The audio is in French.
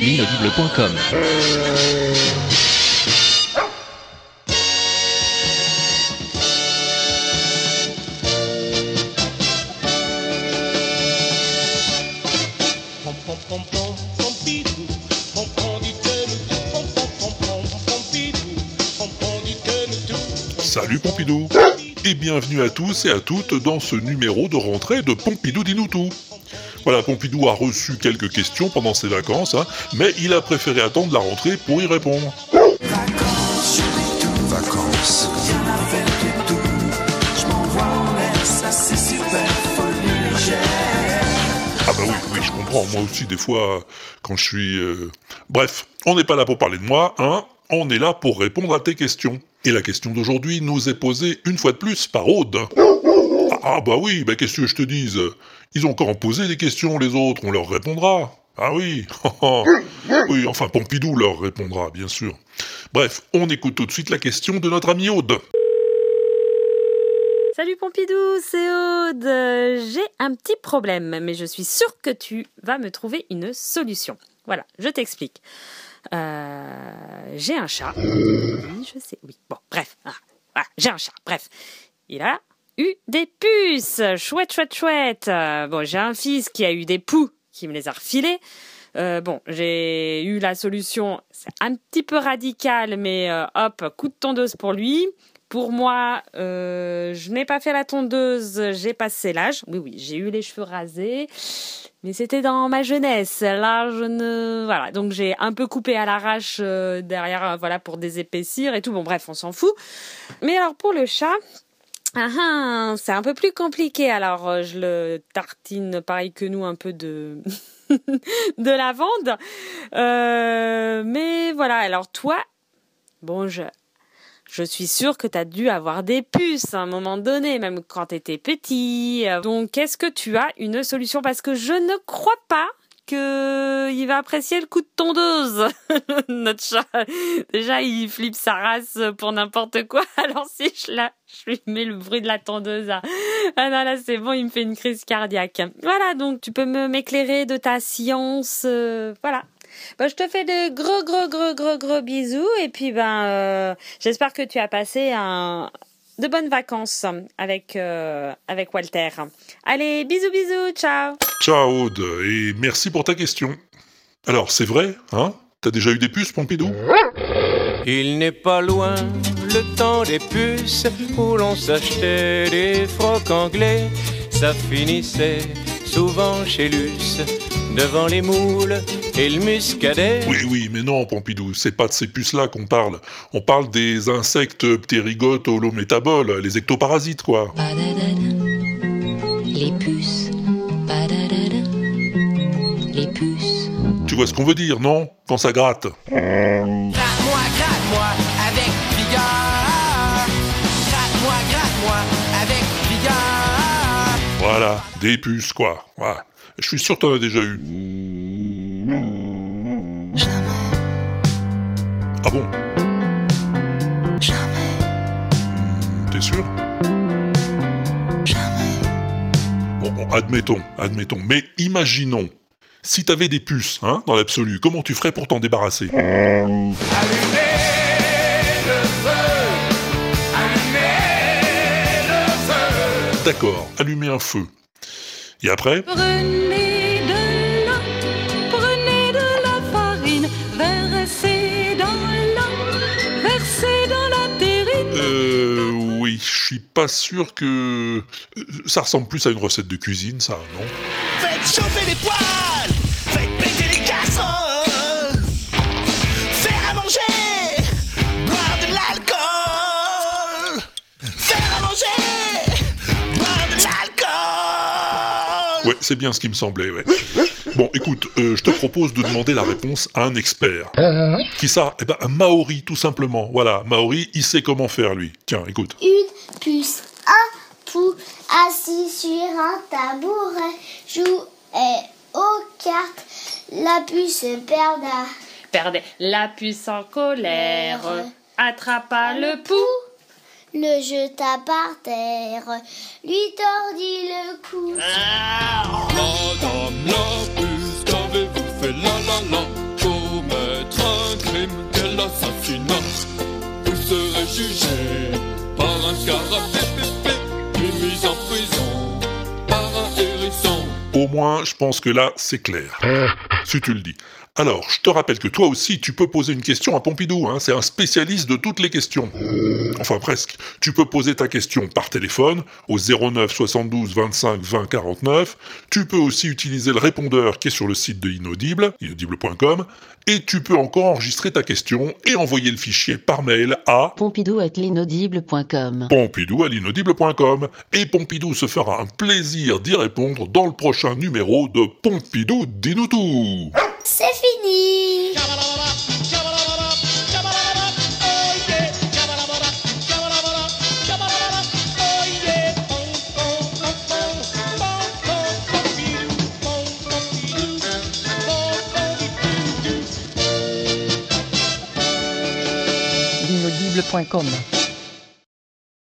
L'inaudible.com Salut Pompidou Et bienvenue à tous et à toutes dans ce numéro de rentrée de Pompidou Dinoutou. Voilà, Pompidou a reçu quelques questions pendant ses vacances, hein, mais il a préféré attendre la rentrée pour y répondre. vacances. Ah bah oui, oui, je comprends, moi aussi des fois, quand je suis... euh, Bref, on n'est pas là pour parler de moi, hein, on est là pour répondre à tes questions. Et la question d'aujourd'hui nous est posée une fois de plus par Aude. Ah, ah, bah oui, bah qu'est-ce que je te dise? Ils ont encore posé des questions les autres, on leur répondra. Ah oui, oui, enfin Pompidou leur répondra, bien sûr. Bref, on écoute tout de suite la question de notre ami Aude. Salut Pompidou, c'est Aude. J'ai un petit problème, mais je suis sûre que tu vas me trouver une solution. Voilà, je t'explique. Euh, j'ai un chat. Oui, je sais, oui. Bon, bref. Ah, voilà, j'ai un chat, bref. Il a eu des puces. Chouette, chouette, chouette. Euh, bon, j'ai un fils qui a eu des poux, qui me les a refilés. Euh, bon, j'ai eu la solution, c'est un petit peu radical, mais euh, hop, coup de tondeuse pour lui. Pour moi, euh, je n'ai pas fait la tondeuse, j'ai passé l'âge. Oui, oui, j'ai eu les cheveux rasés, mais c'était dans ma jeunesse. Là, je ne... Voilà, donc j'ai un peu coupé à l'arrache derrière, voilà, pour désépaissir et tout. Bon, bref, on s'en fout. Mais alors, pour le chat... Ah, ah, c'est un peu plus compliqué. Alors, je le tartine pareil que nous, un peu de de lavande. Euh, mais voilà. Alors toi, bon, je je suis sûre que tu as dû avoir des puces à un moment donné, même quand tu étais petit. Donc, est-ce que tu as une solution? Parce que je ne crois pas que il va apprécier le coup de tondeuse. Notre chat, déjà, il flippe sa race pour n'importe quoi. Alors, si je, la, je lui mets le bruit de la tondeuse, ah ah non, là, c'est bon, il me fait une crise cardiaque. Voilà, donc tu peux m'éclairer de ta science. euh, voilà. Bon, je te fais de gros, gros, gros, gros, gros bisous. Et puis, ben, euh, j'espère que tu as passé un, de bonnes vacances avec, euh, avec Walter. Allez, bisous, bisous, ciao. Ciao Aude, et merci pour ta question. Alors, c'est vrai, hein? T'as déjà eu des puces, Pompidou? Il n'est pas loin le temps des puces où l'on s'achetait des frocs anglais. Ça finissait souvent chez Luce, devant les moules et le muscadet. Oui, oui, mais non, Pompidou, c'est pas de ces puces-là qu'on parle. On parle des insectes ptérygotes holométaboles, les ectoparasites, quoi. Les puces. Les puces. Tu vois ce qu'on veut dire, non? Quand ça gratte. Gratte-moi, gratte-moi avec vigueur. Gratte-moi, gratte-moi avec vigueur. Voilà, des puces, quoi. Voilà. Je suis sûr que t'en as déjà eu. Ah bon? T'es sûr? Bon, bon, admettons, admettons. Mais imaginons, si t'avais des puces, hein, dans l'absolu, comment tu ferais pour t'en débarrasser? D'accord, allumer un feu. Et après? Prenez de l'eau, prenez de la farine, versez dans l'eau, versez dans la terrine. Euh, oui, je suis pas sûr que... euh, Ça ressemble plus à une recette de cuisine, ça, non? Faites chauffer les poêles. Ouais, c'est bien ce qui me semblait, ouais. Bon, écoute, euh, je te propose de demander la réponse à un expert. Qui ça? Eh ben, un Maori, tout simplement. Voilà, Maori, il sait comment faire, lui. Tiens, écoute. Une puce, un pou, assis sur un tabouret, jouait aux cartes. La puce perda. Perdait la puce en colère, attrapa le pouls. le jeta par terre, lui tordit le cou. Madame Au moins, je pense que là, c'est clair. Si tu le dis. Alors, je te rappelle que toi aussi, tu peux poser une question à Pompidou. Hein, c'est un spécialiste de toutes les questions. Enfin, presque. Tu peux poser ta question par téléphone au 09 72 25 20 49. Tu peux aussi utiliser le répondeur qui est sur le site de Inaudible, inaudible.com. Et tu peux encore enregistrer ta question et envoyer le fichier par mail à Pompidou at l'inaudible.com. pompidou à l'inaudible.com. Et Pompidou se fera un plaisir d'y répondre dans le prochain numéro de Pompidou dis-nous tout. C'est fini. L'inaudible.com.